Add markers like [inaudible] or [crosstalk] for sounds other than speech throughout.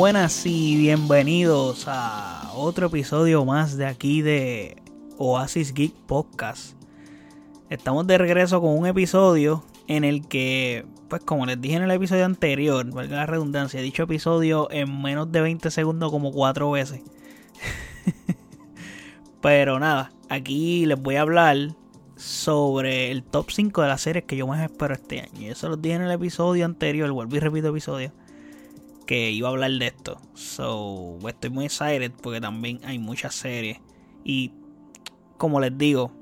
buenas y bienvenidos a otro episodio más de aquí de Oasis Geek Podcast. Estamos de regreso con un episodio en el que, pues como les dije en el episodio anterior, valga la redundancia, he dicho episodio en menos de 20 segundos como cuatro veces. [laughs] Pero nada, aquí les voy a hablar sobre el top 5 de las series que yo más espero este año. Eso lo dije en el episodio anterior, vuelvo y repito episodio, que iba a hablar de esto. So, estoy muy excited porque también hay muchas series. Y como les digo,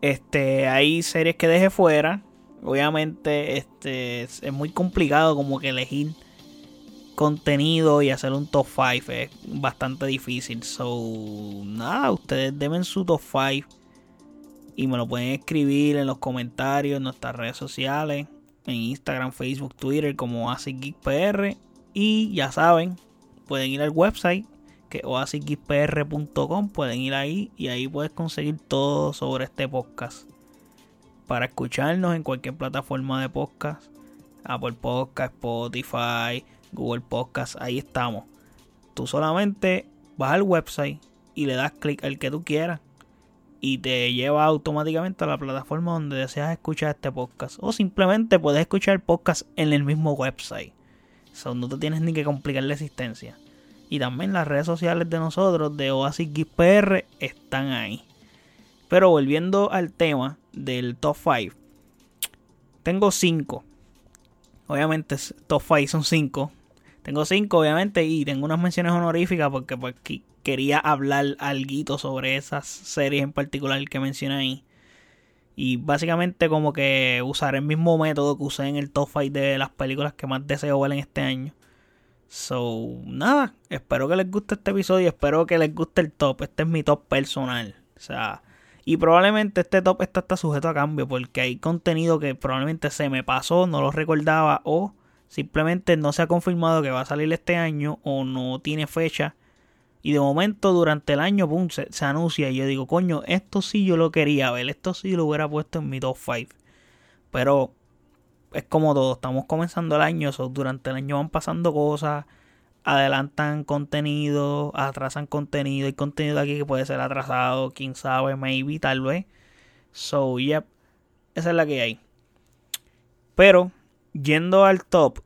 este, hay series que dejé fuera obviamente este es muy complicado como que elegir contenido y hacer un top 5 es bastante difícil. So, nada, ustedes deben su top 5 y me lo pueden escribir en los comentarios en nuestras redes sociales, en Instagram, Facebook, Twitter como AsicGeekPR y ya saben, pueden ir al website que oasisgeekpr.com, pueden ir ahí y ahí puedes conseguir todo sobre este podcast para escucharnos en cualquier plataforma de podcast. Apple Podcast, Spotify, Google Podcast, ahí estamos. Tú solamente vas al website y le das clic al que tú quieras y te lleva automáticamente a la plataforma donde deseas escuchar este podcast. O simplemente puedes escuchar el podcast en el mismo website. So, no te tienes ni que complicar la existencia. Y también las redes sociales de nosotros, de Oasis PR, están ahí. Pero volviendo al tema, del top 5. Tengo 5. Obviamente, top 5 son 5. Tengo 5, obviamente, y tengo unas menciones honoríficas porque pues, quería hablar algo sobre esas series en particular que mencioné ahí. Y básicamente como que usar el mismo método que usé en el top 5 de las películas que más deseo ver en este año. So, nada, espero que les guste este episodio, espero que les guste el top. Este es mi top personal. O sea, y probablemente este top está sujeto a cambio porque hay contenido que probablemente se me pasó, no lo recordaba o simplemente no se ha confirmado que va a salir este año o no tiene fecha. Y de momento durante el año pum, se, anuncia y yo digo, coño, esto sí yo lo quería ver, esto sí lo hubiera puesto en mi top 5. Pero es como todo, estamos comenzando el año, durante el año van pasando cosas adelantan contenido, atrasan contenido, hay contenido aquí que puede ser atrasado, quién sabe, maybe, tal vez. So, yep, esa es la que hay. Pero, yendo al top,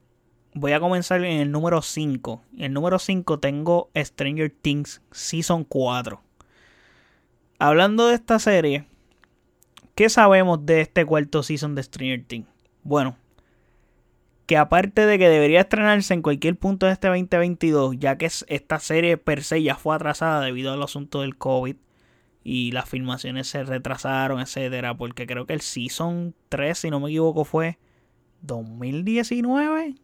voy a comenzar en el número 5. En el número 5 tengo Stranger Things Season 4. Hablando de esta serie, ¿qué sabemos de este cuarto season de Stranger Things? Bueno, que aparte de que debería estrenarse en cualquier punto de este 2022, ya que esta serie per se ya fue atrasada debido al asunto del COVID y las filmaciones se retrasaron, etcétera, porque creo que el Season 3, si no me equivoco, fue 2019.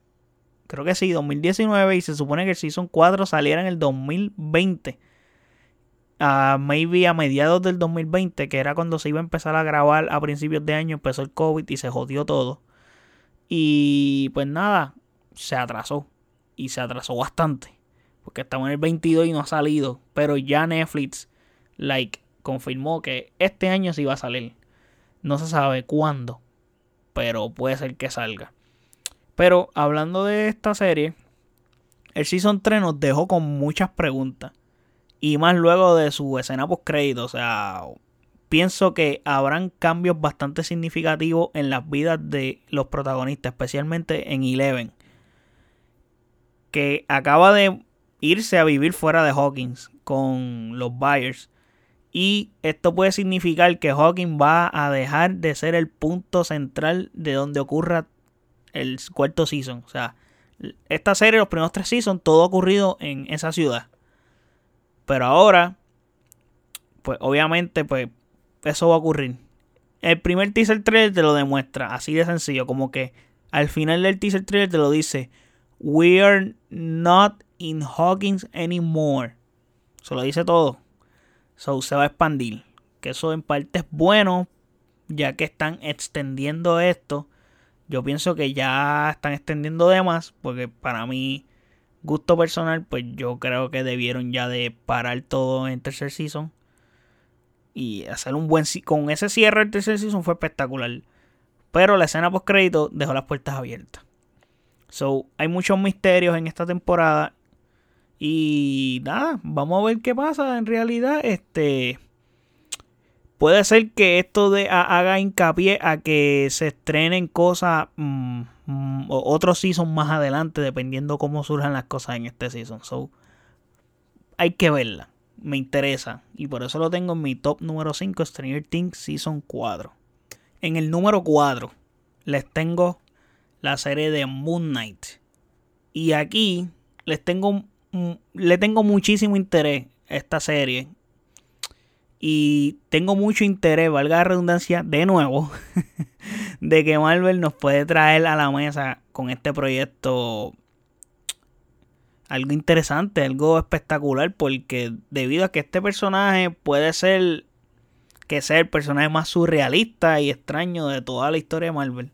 Creo que sí, 2019 y se supone que el Season 4 saliera en el 2020. Uh, maybe a mediados del 2020, que era cuando se iba a empezar a grabar a principios de año, empezó el COVID y se jodió todo. Y pues nada, se atrasó. Y se atrasó bastante. Porque estamos en el 22 y no ha salido. Pero ya Netflix, like, confirmó que este año sí va a salir. No se sabe cuándo. Pero puede ser que salga. Pero hablando de esta serie, el Season 3 nos dejó con muchas preguntas. Y más luego de su escena post crédito. O sea, pienso que habrán cambios bastante significativos en las vidas de los protagonistas, especialmente en Eleven, que acaba de irse a vivir fuera de Hawkins con los Byers. Y esto puede significar que Hawkins va a dejar de ser el punto central de donde ocurra el cuarto season. O sea, esta serie, los primeros tres seasons, todo ha ocurrido en esa ciudad. Pero ahora, pues obviamente, pues eso va a ocurrir. El primer teaser trailer te lo demuestra, así de sencillo, como que al final del teaser trailer te lo dice, We are not in Hawkins anymore. Se lo dice todo. So se va a expandir. Que eso en parte es bueno, ya que están extendiendo esto. Yo pienso que ya están extendiendo de más, porque para mí, gusto personal, pues yo creo que debieron ya de parar todo en tercer season y hacer un buen con ese cierre del tercer season fue espectacular. Pero la escena post crédito dejó las puertas abiertas. So, hay muchos misterios en esta temporada. Y nada, vamos a ver qué pasa. En realidad, este. Puede ser que esto de, haga hincapié a que se estrenen cosas. Mm, mm, otros season más adelante, dependiendo cómo surjan las cosas en este season. So, hay que verla. Me interesa. Y por eso lo tengo en mi top número 5, Stranger Things Season 4. En el número 4 les tengo la serie de Moon Knight. Y aquí les tengo, le tengo muchísimo interés a esta serie. Y tengo mucho interés, valga la redundancia, de nuevo, [laughs] de que Marvel nos puede traer a la mesa con este proyecto algo interesante, algo espectacular, porque debido a que este personaje puede ser que sea el personaje más surrealista y extraño de toda la historia de Marvel.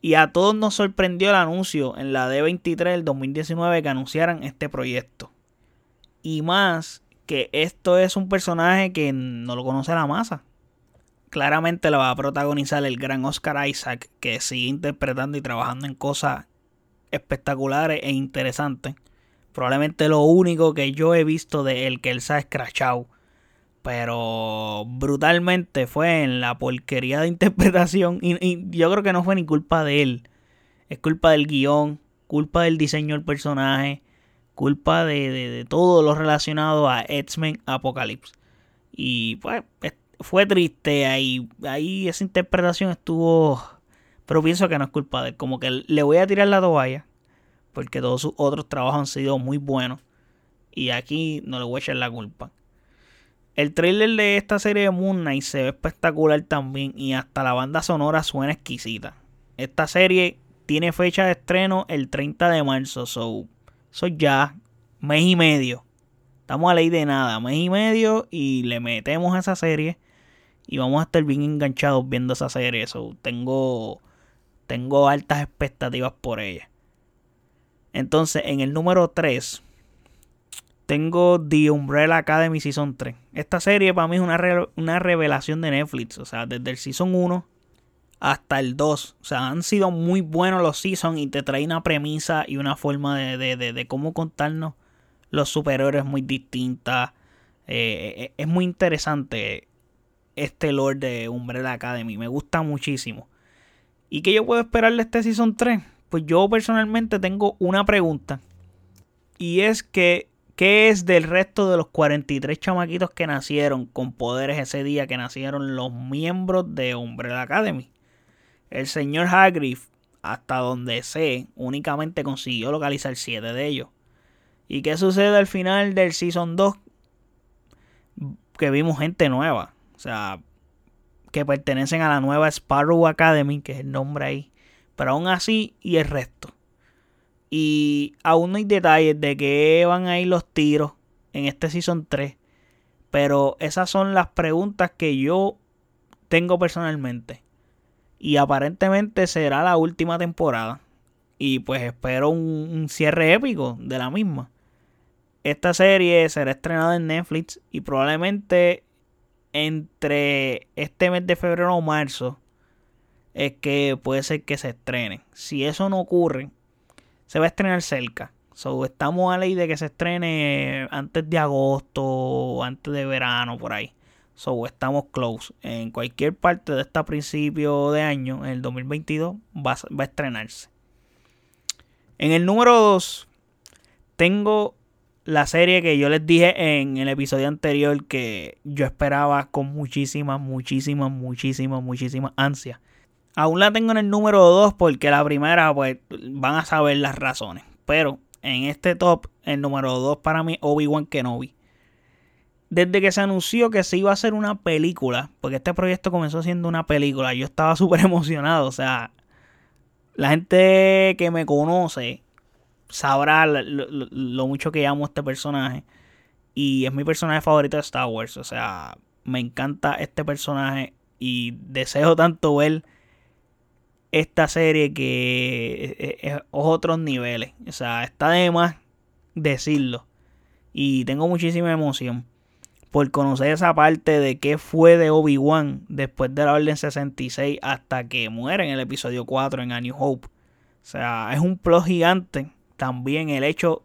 Y a todos nos sorprendió el anuncio en la D23 del 2019 que anunciaran este proyecto. Y más que esto es un personaje que no lo conoce la masa. Claramente lo va a protagonizar el gran Oscar Isaac, que sigue interpretando y trabajando en cosas espectaculares e interesantes. Probablemente lo único que yo he visto de él que él se ha escrachado. Pero brutalmente fue en la porquería de interpretación. Y, yo creo que no fue ni culpa de él. Es culpa del guion, culpa del diseño del personaje, culpa de, de todo lo relacionado a X-Men Apocalypse. Y pues fue triste ahí. Ahí esa interpretación estuvo pero pienso que no es culpa de él. Como que le voy a tirar la toalla. Porque todos sus otros trabajos han sido muy buenos. Y aquí no le voy a echar la culpa. El trailer de esta serie de Moon Knight se ve espectacular también. Y hasta la banda sonora suena exquisita. Esta serie tiene fecha de estreno el 30 de marzo. So, so ya, mes y medio. Estamos a ley de nada, mes y medio. Y le metemos a esa serie. Y vamos a estar bien enganchados viendo esa serie. So, tengo tengo altas expectativas por ella. Entonces, en el número 3, tengo The Umbrella Academy Season 3. Esta serie para mí es una, una revelación de Netflix. O sea, desde el Season 1 hasta el 2. O sea, han sido muy buenos los Seasons y te trae una premisa y una forma de, de, cómo contarnos los superhéroes muy distinta. Eh, eh, es muy interesante este Lord de Umbrella Academy. Me gusta muchísimo. ¿Y qué yo puedo esperar de este Season 3? Pues yo personalmente tengo una pregunta. Y es que, ¿qué es del resto de los 43 chamaquitos que nacieron con poderes ese día que nacieron los miembros de Umbrella Academy? El señor Hagrid, hasta donde sé, únicamente consiguió localizar 7 de ellos. ¿Y qué sucede al final del Season 2? Que vimos gente nueva. O sea, que pertenecen a la nueva Sparrow Academy, que es el nombre ahí. Pero aún así, y el resto. Y aún no hay detalles de qué van a ir los tiros en este Season 3. Pero esas son las preguntas que yo tengo personalmente. Y aparentemente será la última temporada. Y pues espero un, cierre épico de la misma. Esta serie será estrenada en Netflix y probablemente entre este mes de febrero o marzo es que puede ser que se estrene. Si eso no ocurre, se va a estrenar cerca. So, estamos a ley de que se estrene antes de agosto antes de verano, por ahí. So, estamos close. En cualquier parte de este principio de año, en el 2022, va, va a estrenarse. En el número 2, tengo la serie que yo les dije en el episodio anterior que yo esperaba con muchísimas, muchísimas, muchísimas, muchísimas ansias. Aún la tengo en el número 2 porque la primera, pues, van a saber las razones. Pero en este top, el número 2 para mí, Obi-Wan Kenobi. Desde que se anunció que se iba a hacer una película, porque este proyecto comenzó siendo una película, yo estaba [laughs] súper emocionado. O sea, la gente que me conoce sabrá lo, mucho que amo a este personaje. Y es mi personaje favorito de Star Wars. O sea, me encanta este personaje. Y deseo tanto ver esta serie que es, otros niveles. O sea, está de más decirlo. Y tengo muchísima emoción por conocer esa parte de qué fue de Obi-Wan después de la Orden 66 hasta que muere en el episodio 4 en A New Hope. O sea, es un plot gigante. También el hecho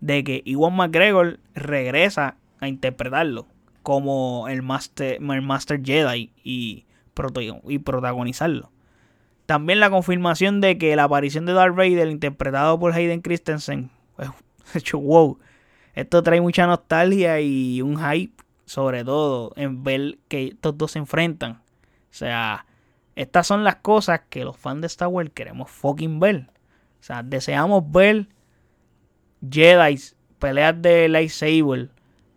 de que Iwan McGregor regresa a interpretarlo como el Master, el Master Jedi y, protagonizarlo. También la confirmación de que la aparición de Darth Vader, interpretado por Hayden Christensen, [laughs] hecho wow. Esto trae mucha nostalgia y un hype, sobre todo en ver que estos dos se enfrentan. O sea, estas son las cosas que los fans de Star Wars queremos fucking ver. O sea, deseamos ver Jedi, peleas de lightsaber,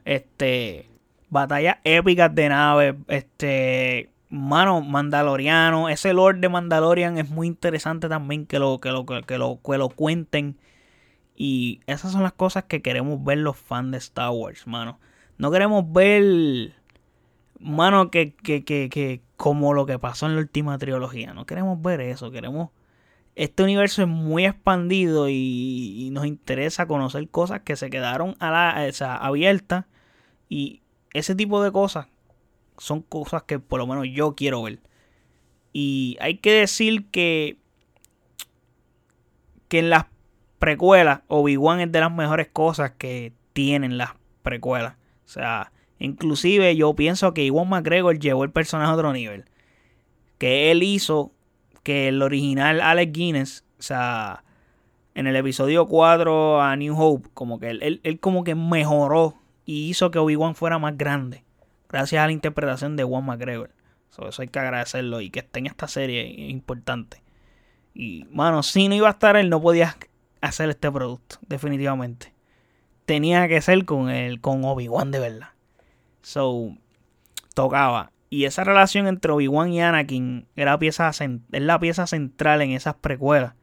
este, batallas épicas de naves, este, mano, Mandaloriano, ese Lord de Mandalorian es muy interesante también que lo, que lo, que lo, que lo cuenten. Y esas son las cosas que queremos ver los fans de Star Wars, mano. No queremos ver, mano, que, que, que, que como lo que pasó en la última trilogía. No queremos ver eso, queremos... Este universo es muy expandido y, nos interesa conocer cosas que se quedaron a la, o sea, abiertas. Y ese tipo de cosas son cosas que por lo menos yo quiero ver. Y hay que decir que, que en las precuelas, Obi-Wan es de las mejores cosas que tienen las precuelas. O sea, inclusive yo pienso que Iwan McGregor llevó el personaje a otro nivel. Que él hizo que el original Alex Guinness, o sea, en el episodio 4 a New Hope, como que él, él como que mejoró y hizo que Obi-Wan fuera más grande gracias a la interpretación de Juan McGregor. eso hay que agradecerlo y que esté en esta serie es importante. Y, mano, si no iba a estar él, no podía hacer este producto, definitivamente. Tenía que ser con el, con Obi-Wan de verdad. So, tocaba. Y esa relación entre Obi-Wan y Anakin era pieza, es la pieza central en esas precuelas.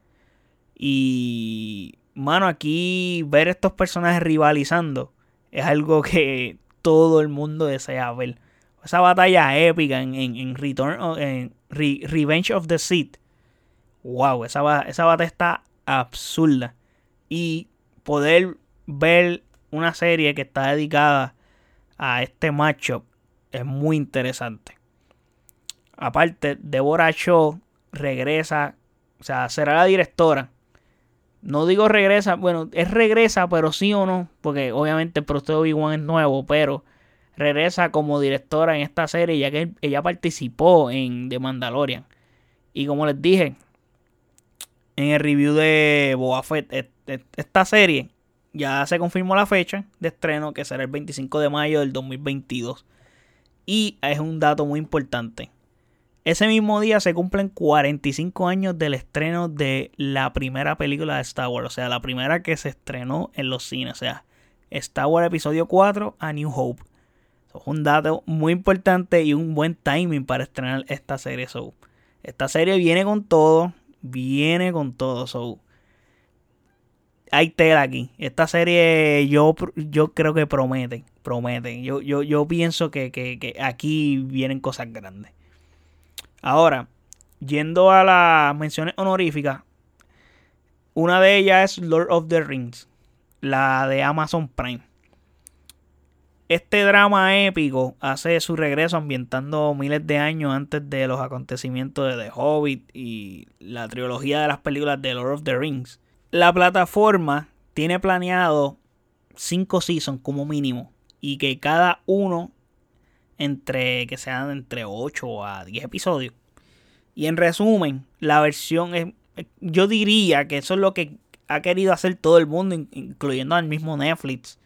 Y, mano, aquí ver estos personajes rivalizando es algo [laughs] que todo el mundo desea ver. Esa batalla épica en, en, Return, en Revenge of the Sith. Wow, esa, esa batalla está absurda. Y poder ver una serie que está dedicada a este matchup es muy interesante. Aparte, Deborah Shaw regresa, o sea, será la directora no digo regresa, bueno, es regresa, pero sí o no, porque obviamente el producto de Obi-Wan es nuevo, pero regresa como directora en esta serie, ya que ella participó en The Mandalorian. Y como les dije en el review de Boba Fett, esta serie ya se confirmó la fecha de estreno, que será el 25 de mayo del 2022. Y es un dato muy importante. Ese mismo día se cumplen 45 años del estreno de la primera película de Star Wars, o sea, la primera que se estrenó en los cines, o sea, Star Wars Episodio 4 a New Hope. es un dato muy importante y un buen timing para estrenar esta serie. So, esta serie viene con todo, viene con todo. So, hay tela aquí. Esta serie yo, yo creo que promete, promete. Yo, yo, yo pienso que, que aquí vienen cosas grandes. Ahora, yendo a las menciones honoríficas, una de ellas es Lord of the Rings, la de Amazon Prime. Este drama épico hace su regreso ambientando miles de años antes de los acontecimientos de The Hobbit y la trilogía de las películas de Lord of the Rings. La plataforma tiene planeado 5 seasons como mínimo y que cada uno entre que sean entre 8 a 10 episodios. Y en resumen, la versión es yo diría que eso es lo que ha querido hacer todo el mundo, incluyendo al mismo Netflix.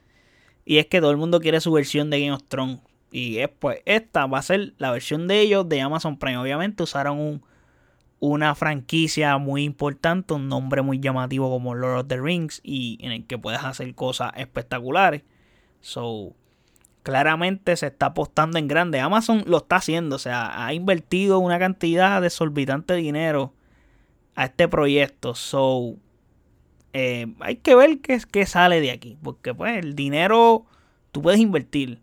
Y es que todo el mundo quiere su versión de Game of Thrones. Y es pues esta va a ser la versión de ellos de Amazon Prime. Obviamente usaron un, una franquicia muy importante, un nombre muy llamativo como Lord of the Rings y en el que puedes hacer cosas espectaculares. So, claramente se está apostando en grande. Amazon lo está haciendo, o sea, ha invertido una cantidad de solvitante dinero a este proyecto. So, eh, hay que ver qué, qué sale de aquí, porque pues el dinero tú puedes invertir,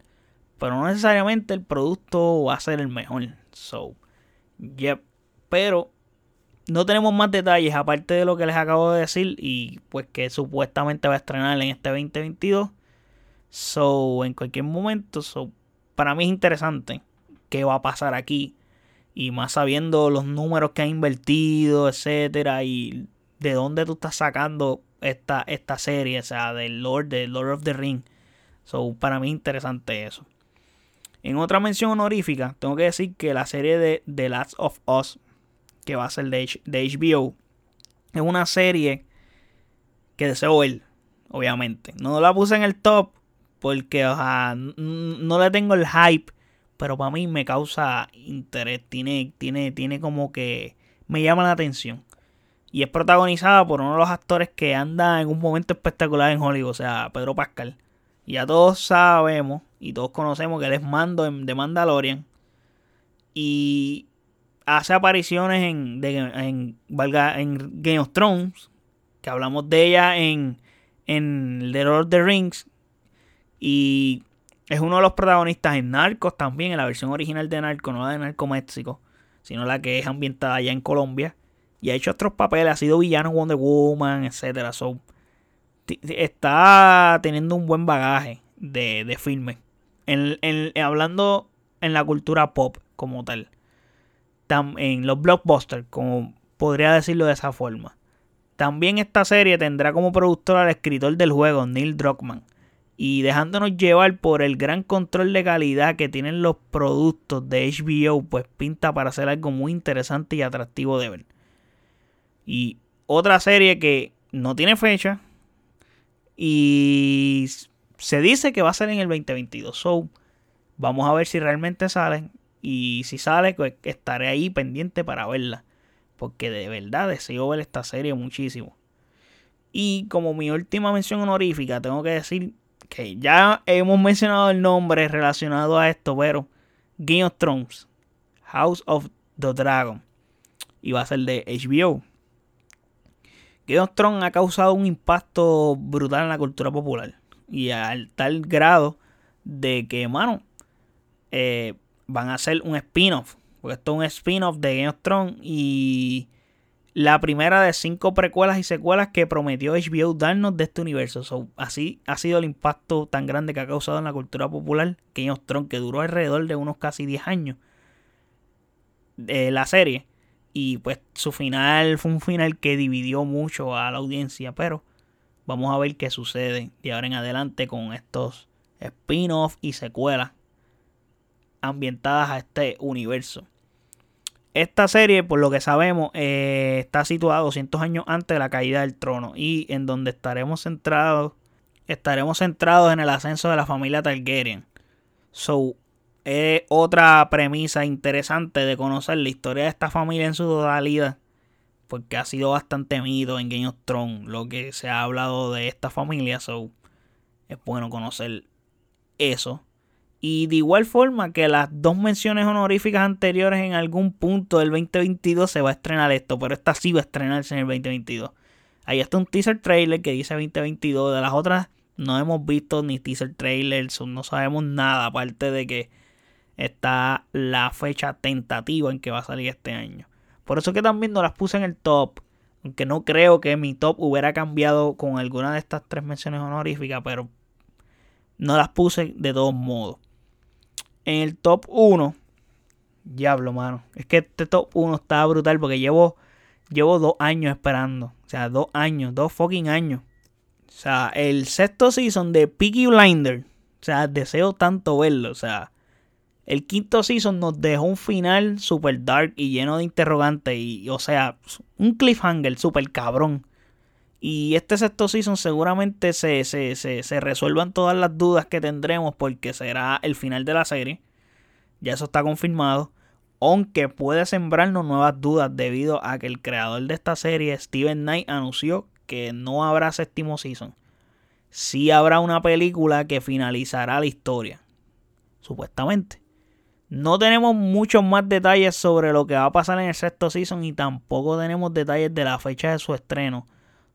pero no necesariamente el producto va a ser el mejor. So, yep. Pero no tenemos más detalles aparte de lo que les acabo de decir y pues que supuestamente va a estrenar en este 2022. So, en cualquier momento, so, para mí es interesante qué va a pasar aquí. Y más sabiendo los números que ha invertido, etcétera. Y de dónde tú estás sacando esta, esta serie, o sea, del Lord, de Lord of the Ring. So, para mí es interesante eso. En otra mención honorífica, tengo que decir que la serie de The Last of Us, que va a ser de, HBO, es una serie que deseo ver, obviamente. No la puse en el top porque no le tengo el hype, pero para mí me causa interés. Tiene, tiene, tiene como que me llama la atención. Y es protagonizada por uno de los actores que anda en un momento espectacular en Hollywood, o sea, Pedro Pascal. Y ya todos sabemos y todos conocemos que él es mando de Mandalorian. Y hace apariciones en, en, en Game of Thrones, que hablamos de ella en, en The Lord of the Rings. Y es uno de los protagonistas en Narcos también, en la versión original de Narcos, no la de Narco México, sino la que es ambientada allá en Colombia. Y ha hecho otros papeles, ha sido villano en Wonder Woman, etc. So, está teniendo un buen bagaje de, de filme. hablando en la cultura pop como tal. En los blockbusters, como podría decirlo de esa forma. También esta serie tendrá como productor al escritor del juego, Neil Druckmann. Y dejándonos llevar por el gran control de calidad que tienen los productos de HBO, pues pinta para hacer algo muy interesante y atractivo de ver. Y otra serie que no tiene fecha, y se dice que va a salir en el 2022. So, vamos a ver si realmente salen. Y si sale, pues estaré ahí pendiente para verla. Porque de verdad deseo ver esta serie muchísimo. Y como mi última mención honorífica, tengo que decir que ya hemos mencionado el nombre relacionado a esto, pero Game of Thrones, House of the Dragon, y va a ser de HBO. Game of Thrones ha causado un impacto brutal en la cultura popular. Y al tal grado de que, mano, eh, van a hacer un spin-off. Porque esto es un spin-off de Game of Thrones. Y la primera de cinco precuelas y secuelas que prometió HBO darnos de este universo. así ha sido el impacto tan grande que ha causado en la cultura popular Game of Thrones, que duró alrededor de unos casi 10 años. de la serie. Y pues su final fue un final que dividió mucho a la audiencia, pero vamos a ver qué sucede de ahora en adelante con estos spin-offs y secuelas ambientadas a este universo. Esta serie, por lo que sabemos, eh, está situada 200 años antes de la caída del trono y en donde estaremos centrados, estaremos centrados en el ascenso de la familia Targaryen. So, es otra premisa interesante de conocer la historia de esta familia en su totalidad. Porque ha sido bastante mito en Game of Thrones lo que se ha hablado de esta familia. So, es bueno conocer eso. Y de igual forma que las dos menciones honoríficas anteriores en algún punto del 2022 se va a estrenar esto. Pero esta sí va a estrenarse en el 2022. Ahí está un teaser trailer que dice 2022. De las otras no hemos visto ni teaser trailers. No sabemos nada aparte de que está la fecha tentativa en que va a salir este año. Por eso que también no las puse en el top. Aunque no creo que mi top hubiera cambiado con alguna de estas tres menciones honoríficas, pero no las puse de todos modos. En el top 1, diablo, mano. Es que este top 1 está brutal porque llevo, llevo dos años esperando. O sea, dos años, dos fucking años. O sea, el sexto season de Peaky Blinder. O sea, deseo tanto verlo. O sea, el quinto season nos dejó un final super dark y lleno de interrogantes. Y, o sea, un cliffhanger super cabrón. Y este sexto season seguramente se, se, se, resuelvan todas las dudas que tendremos porque será el final de la serie. Ya eso está confirmado. Aunque puede sembrarnos nuevas dudas debido a que el creador de esta serie, Steven Knight, anunció que no habrá séptimo season. Sí habrá una película que finalizará la historia. Supuestamente. No tenemos muchos más detalles sobre lo que va a pasar en el sexto season y tampoco tenemos detalles de la fecha de su estreno.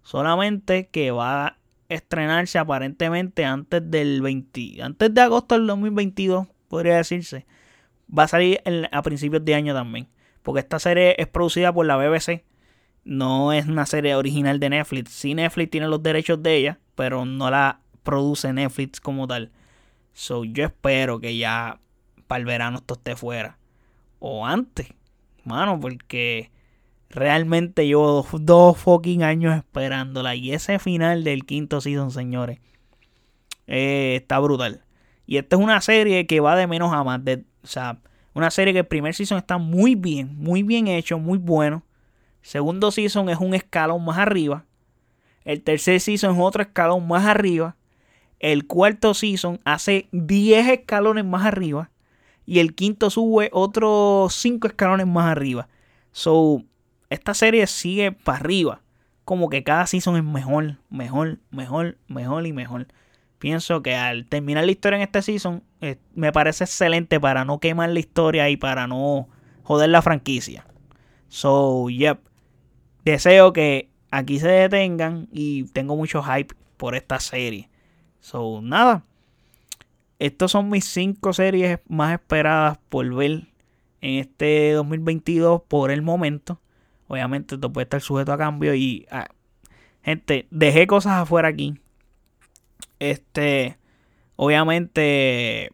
Solamente que va a estrenarse aparentemente antes del 20, antes de agosto del 2022, podría decirse. Va a salir a principios de año también, porque esta serie es producida por la BBC. No es una serie original de Netflix. Sí, Netflix tiene los derechos de ella, pero no la produce Netflix como tal. So, yo espero que ya para el verano esto esté fuera. O antes, mano, porque Realmente llevo dos, fucking años esperándola. Y ese final del quinto season, señores, eh, está brutal. Y esta es una serie que va de menos a más. De, o sea, una serie que el primer season está muy bien, muy bien hecho, muy bueno. Segundo season es un escalón más arriba. El tercer season es otro escalón más arriba. El cuarto season hace 10 escalones más arriba. Y el quinto sube otros 5 escalones más arriba. So, esta serie sigue para arriba. Como que cada season es mejor, mejor, mejor, mejor y mejor. Pienso que al terminar la historia en este season, eh, me parece excelente para no quemar la historia y para no joder la franquicia. So, yep. Deseo que aquí se detengan y tengo mucho hype por esta serie. So, nada. Estas son mis cinco series más esperadas por ver en este 2022 por el momento. Obviamente esto puede estar sujeto a cambio y... Ah, gente, dejé cosas afuera aquí. Este... Obviamente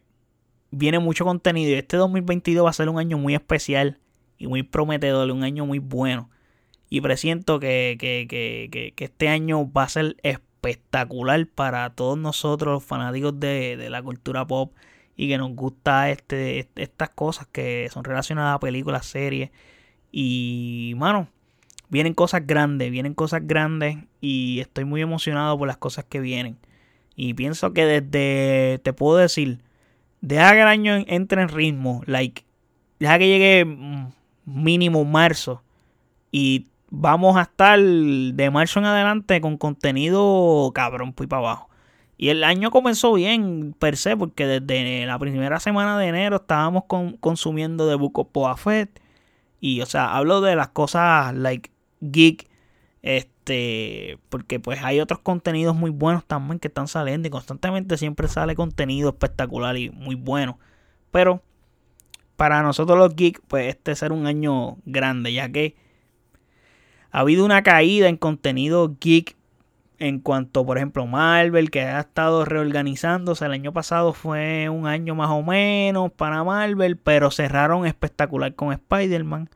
viene mucho contenido y este 2022 va a ser un año muy especial y muy prometedor, un año muy bueno. Y presiento que, que, que, que este año va a ser espectacular para todos nosotros, los fanáticos de, de la cultura pop y que nos gusta este, estas cosas que son relacionadas a películas, series y, mano, vienen cosas grandes, vienen cosas grandes y estoy muy emocionado por las cosas que vienen. Y pienso que desde, te puedo decir, deja que el año entre en ritmo, like, deja que llegue mm, mínimo marzo y vamos a estar de marzo en adelante con contenido cabrón, pues para abajo. Y el año comenzó bien, per se, porque desde la primera semana de enero estábamos consumiendo de Book of y, o sea, hablo de las cosas like geek. Este, porque pues hay otros contenidos muy buenos también que están saliendo y constantemente siempre sale contenido espectacular y muy bueno. Pero para nosotros los geeks, pues este será un año grande, ya que ha habido una caída en contenido geek en cuanto, por ejemplo, Marvel, que ha estado reorganizándose. El año pasado fue un año más o menos para Marvel, pero cerraron espectacular con Spider-Man.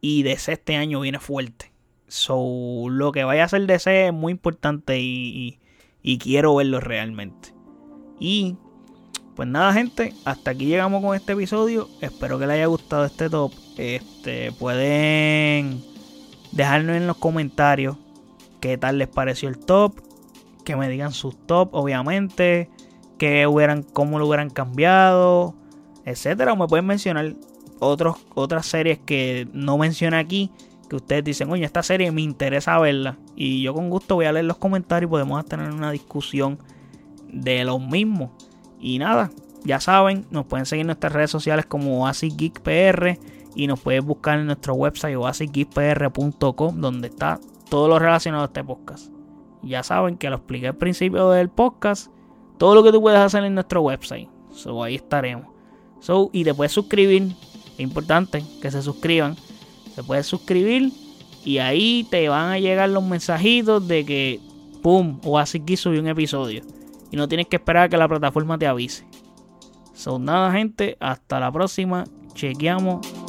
Y DC este año viene fuerte. So, lo que vaya a hacer DC es muy importante y, y quiero verlo realmente. Y pues nada, gente, hasta aquí llegamos con este episodio. Espero que les haya gustado este top. Este, pueden dejarnos en los comentarios qué tal les pareció el top, que me digan sus top, obviamente, que hubieran, cómo lo hubieran cambiado, etcétera. O me pueden mencionar otros, otras series que no mencioné aquí, que ustedes dicen, oye, esta serie me interesa verla. Y yo con gusto voy a leer los comentarios y podemos tener una discusión de los mismos. Y nada, ya saben, nos pueden seguir en nuestras redes sociales como AsiGeekPR y nos pueden buscar en nuestro website oasisgeekpr.com donde está todo lo relacionado a este podcast. Ya saben que lo expliqué al principio del podcast. Todo lo que tú puedes hacer en nuestro website. So, ahí estaremos. So, y te puedes suscribir. Es importante que se suscriban. Se puede suscribir. Y ahí te van a llegar los mensajitos de que, ¡pum! O así que subió un episodio. Y no tienes que esperar a que la plataforma te avise. So, nada, gente. Hasta la próxima. Chequeamos.